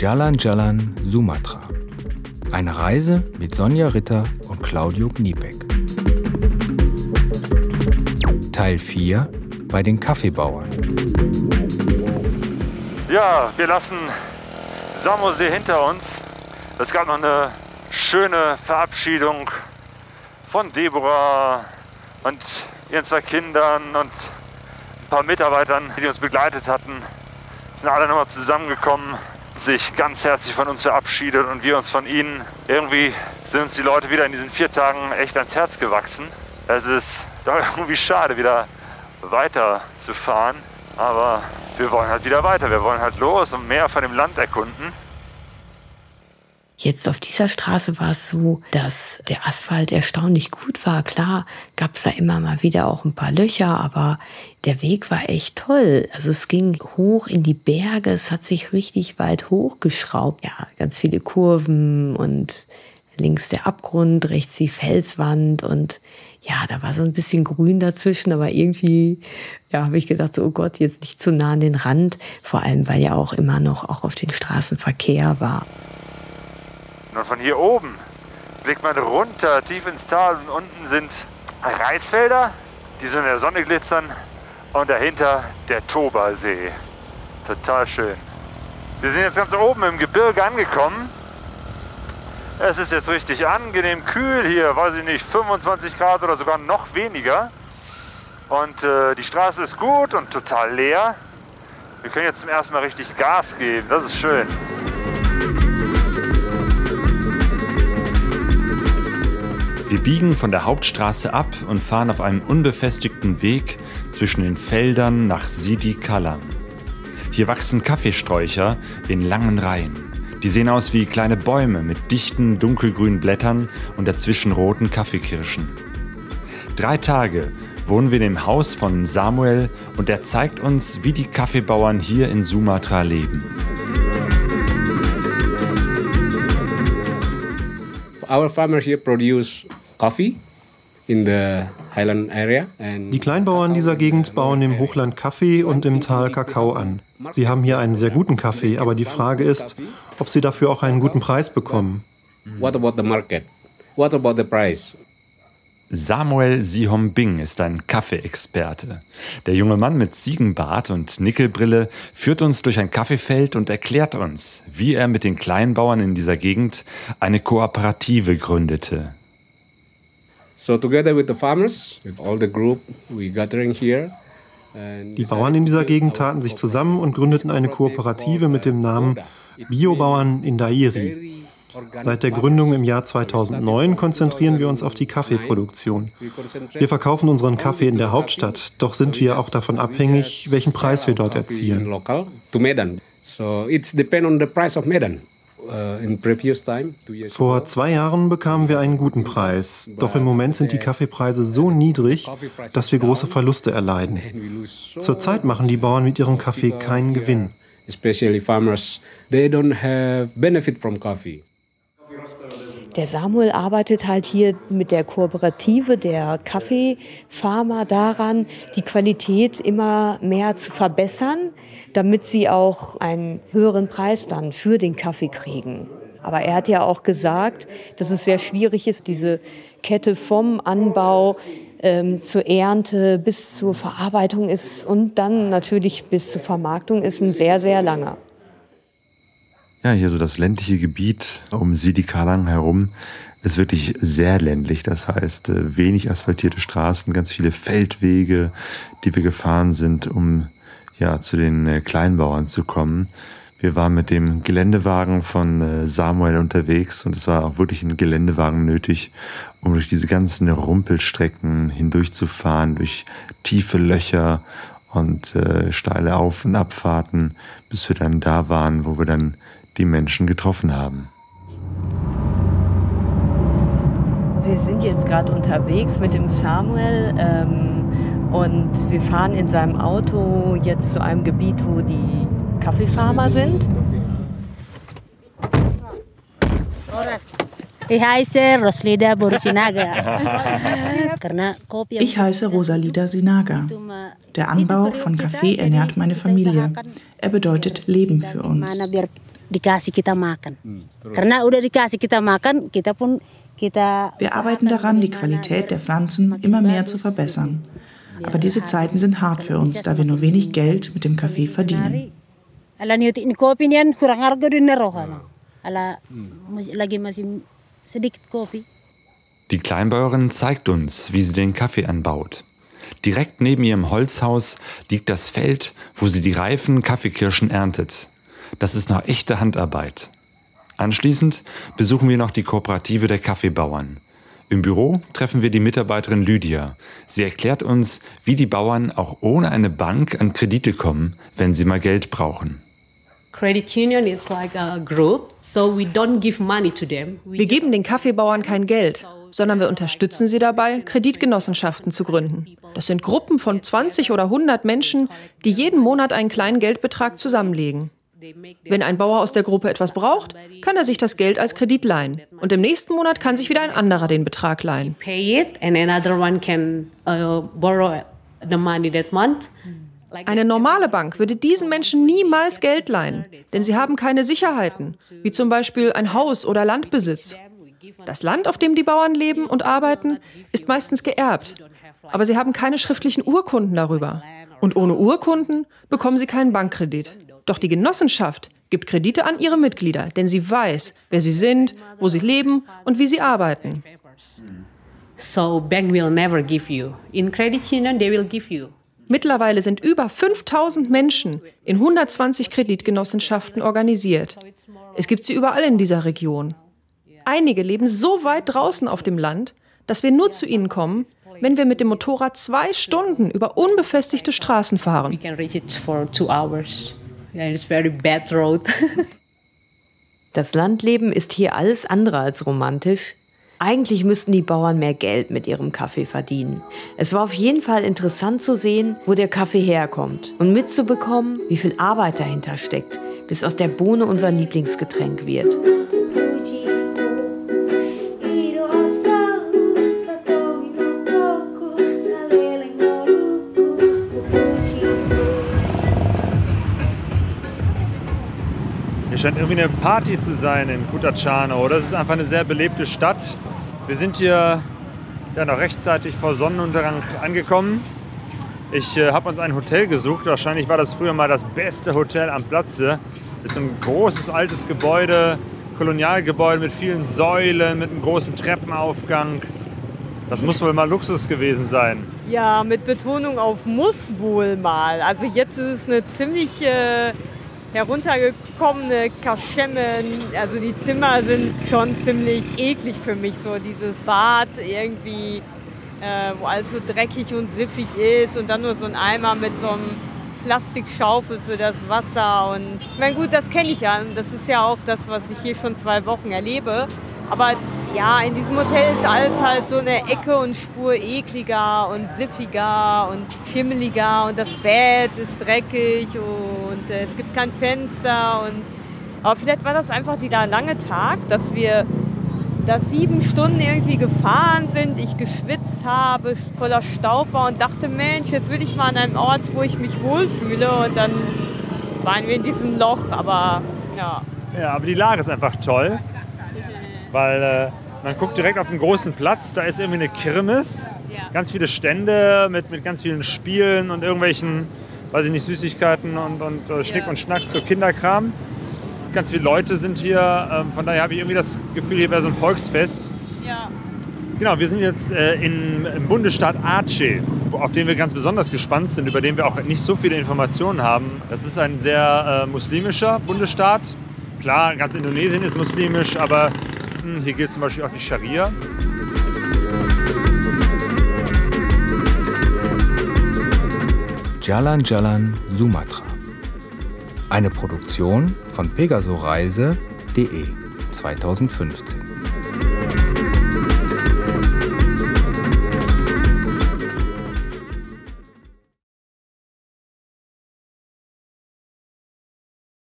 Jalan Jalan Sumatra. Eine Reise mit Sonja Ritter und Claudio Kniepeck. Teil 4 bei den Kaffeebauern. Ja, wir lassen Samosee hinter uns. Es gab noch eine schöne Verabschiedung von Deborah und ihren zwei Kindern und ein paar Mitarbeitern, die uns begleitet hatten. Sind alle nochmal zusammengekommen, sich ganz herzlich von uns verabschiedet und wir uns von ihnen. Irgendwie sind uns die Leute wieder in diesen vier Tagen echt ans Herz gewachsen. Es ist doch irgendwie schade, wieder weiterzufahren. Aber wir wollen halt wieder weiter. Wir wollen halt los und mehr von dem Land erkunden. Jetzt auf dieser Straße war es so, dass der Asphalt erstaunlich gut war. Klar gab es da immer mal wieder auch ein paar Löcher, aber der Weg war echt toll. Also es ging hoch in die Berge, es hat sich richtig weit hochgeschraubt. Ja, ganz viele Kurven und links der Abgrund, rechts die Felswand und ja, da war so ein bisschen Grün dazwischen, aber irgendwie, ja, habe ich gedacht, so, oh Gott, jetzt nicht zu nah an den Rand, vor allem weil ja auch immer noch auch auf den Straßen Verkehr war. Und von hier oben blickt man runter, tief ins Tal und unten sind Reisfelder, die so in der Sonne glitzern und dahinter der Tobersee. Total schön. Wir sind jetzt ganz oben im Gebirge angekommen. Es ist jetzt richtig angenehm kühl hier, weiß ich nicht, 25 Grad oder sogar noch weniger. Und äh, die Straße ist gut und total leer. Wir können jetzt zum ersten Mal richtig Gas geben, das ist schön. Wir biegen von der Hauptstraße ab und fahren auf einem unbefestigten Weg zwischen den Feldern nach Sidi Kalam. Hier wachsen Kaffeesträucher in langen Reihen. Die sehen aus wie kleine Bäume mit dichten dunkelgrünen Blättern und dazwischen roten Kaffeekirschen. Drei Tage wohnen wir in dem Haus von Samuel und er zeigt uns, wie die Kaffeebauern hier in Sumatra leben. Our farmers here produce coffee in the highland area. Die Kleinbauern dieser Gegend bauen im Hochland Kaffee und im Tal Kakao an. Sie haben hier einen sehr guten Kaffee, aber die Frage ist, ob sie dafür auch einen guten Preis bekommen. What about the market? What about the price? Samuel Sihom-Bing ist ein Kaffeeexperte. Der junge Mann mit Ziegenbart und Nickelbrille führt uns durch ein Kaffeefeld und erklärt uns, wie er mit den Kleinbauern in dieser Gegend eine Kooperative gründete. So together with the farmers, with all the group we gathering here, Die Bauern in dieser Gegend taten sich zusammen und gründeten eine Kooperative mit dem Namen Biobauern in Dairi. Seit der Gründung im Jahr 2009 konzentrieren wir uns auf die Kaffeeproduktion. Wir verkaufen unseren Kaffee in der Hauptstadt, doch sind wir auch davon abhängig, welchen Preis wir dort erzielen. So it's depend on the price of Medan. Vor zwei Jahren bekamen wir einen guten Preis, doch im Moment sind die Kaffeepreise so niedrig, dass wir große Verluste erleiden. Zurzeit machen die Bauern mit ihrem Kaffee keinen Gewinn. Especially farmers, they don't have benefit from coffee. Der Samuel arbeitet halt hier mit der Kooperative der Kaffeefarmer daran, die Qualität immer mehr zu verbessern, damit sie auch einen höheren Preis dann für den Kaffee kriegen. Aber er hat ja auch gesagt, dass es sehr schwierig ist, diese Kette vom Anbau ähm, zur Ernte bis zur Verarbeitung ist und dann natürlich bis zur Vermarktung ist ein sehr, sehr langer. Ja, hier so das ländliche Gebiet um Sidi Kalang herum ist wirklich sehr ländlich. Das heißt, äh, wenig asphaltierte Straßen, ganz viele Feldwege, die wir gefahren sind, um ja zu den äh, Kleinbauern zu kommen. Wir waren mit dem Geländewagen von äh, Samuel unterwegs und es war auch wirklich ein Geländewagen nötig, um durch diese ganzen Rumpelstrecken hindurchzufahren, durch tiefe Löcher und äh, steile Auf- und Abfahrten, bis wir dann da waren, wo wir dann die Menschen getroffen haben. Wir sind jetzt gerade unterwegs mit dem Samuel ähm, und wir fahren in seinem Auto jetzt zu einem Gebiet, wo die Kaffeefarmer sind. Ich heiße Borsinaga. Ich heiße Rosalida Sinaga. Der Anbau von Kaffee ernährt meine Familie. Er bedeutet Leben für uns. Dikasih kita makan. Karena udah dikasih kita makan, kita pun kita Wir arbeiten daran, die Qualität der Pflanzen immer mehr zu verbessern. Aber diese Zeiten sind hart für uns, da wir nur wenig Geld mit dem Kaffee verdienen. Ala niuti ni kopi niyan kurang harga din na roh ano. Ala mas- lagi masih sedikit kopi. Die Kleinbäuerin zeigt uns, wie sie den Kaffee anbaut. Direkt neben ihrem Holzhaus liegt das Feld, wo sie die reifen Kaffeekirschen erntet. Das ist noch echte Handarbeit. Anschließend besuchen wir noch die Kooperative der Kaffeebauern. Im Büro treffen wir die Mitarbeiterin Lydia. Sie erklärt uns, wie die Bauern auch ohne eine Bank an Kredite kommen, wenn sie mal Geld brauchen. Credit union is like a group, so we don't give money to them. We Wir geben den Kaffeebauern kein Geld, sondern wir unterstützen sie dabei, Kreditgenossenschaften zu gründen. Das sind Gruppen von 20 oder 100 Menschen, die jeden Monat einen kleinen Geldbetrag zusammenlegen. Wenn ein Bauer aus der Gruppe etwas braucht, kann er sich das Geld als Kredit leihen. Und im nächsten Monat kann sich wieder ein anderer den Betrag leihen. uh. Eine normale Bank würde diesen Menschen niemals Geld leihen, denn sie haben keine Sicherheiten, wie zum Beispiel ein Haus oder Landbesitz. Das Land, auf dem die Bauern leben und arbeiten, ist meistens geerbt, aber sie haben keine schriftlichen Urkunden darüber. Und ohne Urkunden bekommen sie keinen Bankkredit. Doch die Genossenschaft gibt Kredite an ihre Mitglieder, denn sie weiß, wer sie sind, wo sie leben und wie sie arbeiten. So bank will never give you. In credit union, they will give you. Mittlerweile sind über 5000 Menschen in 120 Kreditgenossenschaften organisiert. Es gibt sie überall in dieser Region. Einige leben so weit draußen auf dem Land, dass wir nur zu ihnen kommen, wenn wir mit dem Motorrad zwei Stunden über unbefestigte Straßen fahren. And it's very bad road. Das Landleben ist hier alles andere als romantisch. Eigentlich müssten die Bauern mehr Geld mit ihrem Kaffee verdienen. Es war auf jeden Fall interessant zu sehen, wo der Kaffee herkommt und mitzubekommen, wie viel Arbeit dahinter steckt, bis aus der Bohne unser Lieblingsgetränk wird. Hier scheint irgendwie eine Party zu sein in Kutachano. Das ist einfach eine sehr belebte Stadt. Wir sind hier ja, noch rechtzeitig vor Sonnenuntergang angekommen. Ich äh, habe uns ein Hotel gesucht. Wahrscheinlich war das früher mal das beste Hotel am Platze. Ist ein großes altes Gebäude, Kolonialgebäude mit vielen Säulen, mit einem großen Treppenaufgang. Das muss wohl mal Luxus gewesen sein. Ja, mit Betonung auf muss wohl mal. Also jetzt ist es eine ziemlich äh, heruntergekommene Kaschemme. Also die Zimmer sind schon ziemlich eklig für mich. So dieses Bad irgendwie, äh, wo alles so dreckig und siffig ist und dann nur so ein Eimer mit so einem Plastikschaufel für das Wasser. Und ich meine, gut, das kenne ich ja. Das ist ja auch das, was ich hier schon zwei Wochen erlebe. Aber ja, in diesem Hotel ist alles halt so eine Ecke und Spur ekliger und siffiger und schimmeliger und das Bett ist dreckig und es gibt kein Fenster und aber vielleicht war das einfach dieser lange Tag, dass wir da sieben Stunden irgendwie gefahren sind, ich geschwitzt habe, voller Staub war und dachte, Mensch, jetzt will ich mal an einem Ort, wo ich mich wohlfühle. Und dann waren wir in diesem Loch, aber ja. Ja, aber die Lage ist einfach toll, weil äh, man guckt direkt auf einen großen Platz, da ist irgendwie eine Kirmes, ganz viele Stände mit, mit ganz vielen Spielen und irgendwelchen, weiß ich nicht, Süßigkeiten und, und äh, Schnick und Schnack so Kinderkram. Ganz viele Leute sind hier, ähm, von daher habe ich irgendwie das Gefühl, hier wäre so ein Volksfest. Ja. Genau, wir sind jetzt äh, in, im Bundesstaat Aceh, auf den wir ganz besonders gespannt sind, über den wir auch nicht so viele Informationen haben. Das ist ein sehr äh, muslimischer Bundesstaat. Klar, ganz Indonesien ist muslimisch, aber hm, hier gilt zum Beispiel auch die Scharia. Jalan Jalan Sumatra. Eine Produktion von pegasoreise.de 2015.